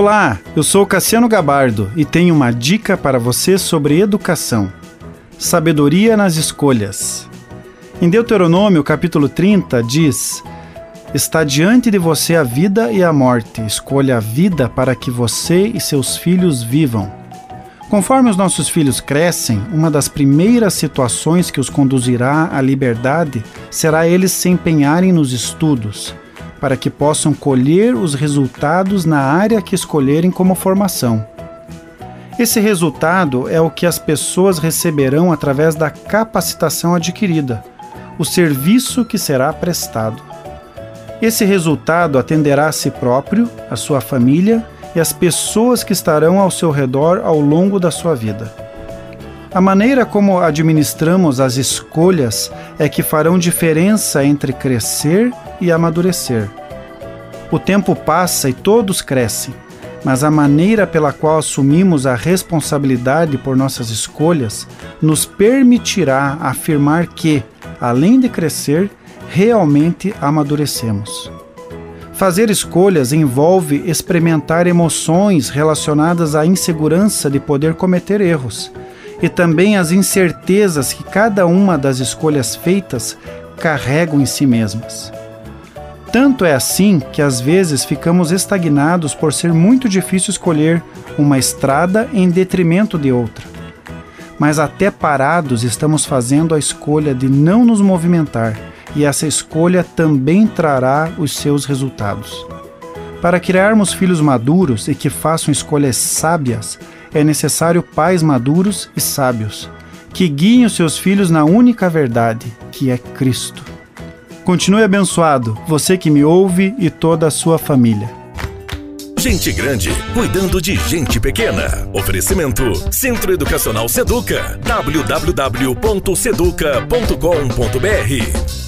Olá, eu sou Cassiano Gabardo e tenho uma dica para você sobre educação. Sabedoria nas escolhas. Em Deuteronômio, capítulo 30, diz: Está diante de você a vida e a morte. Escolha a vida para que você e seus filhos vivam. Conforme os nossos filhos crescem, uma das primeiras situações que os conduzirá à liberdade será eles se empenharem nos estudos, para que possam colher os resultados na área que escolherem como formação. Esse resultado é o que as pessoas receberão através da capacitação adquirida, o serviço que será prestado. Esse resultado atenderá a si próprio, a sua família e as pessoas que estarão ao seu redor ao longo da sua vida. A maneira como administramos as escolhas é que farão diferença entre crescer e amadurecer. O tempo passa e todos crescem, mas a maneira pela qual assumimos a responsabilidade por nossas escolhas nos permitirá afirmar que, além de crescer, realmente amadurecemos. Fazer escolhas envolve experimentar emoções relacionadas à insegurança de poder cometer erros e também as incertezas que cada uma das escolhas feitas carregam em si mesmas. Tanto é assim que às vezes ficamos estagnados por ser muito difícil escolher uma estrada em detrimento de outra. Mas até parados estamos fazendo a escolha de não nos movimentar e essa escolha também trará os seus resultados. Para criarmos filhos maduros e que façam escolhas sábias, é necessário pais maduros e sábios, que guiem os seus filhos na única verdade, que é Cristo. Continue abençoado, você que me ouve e toda a sua família. Gente grande cuidando de gente pequena. Oferecimento Centro Educacional Seduca. www.seduca.com.br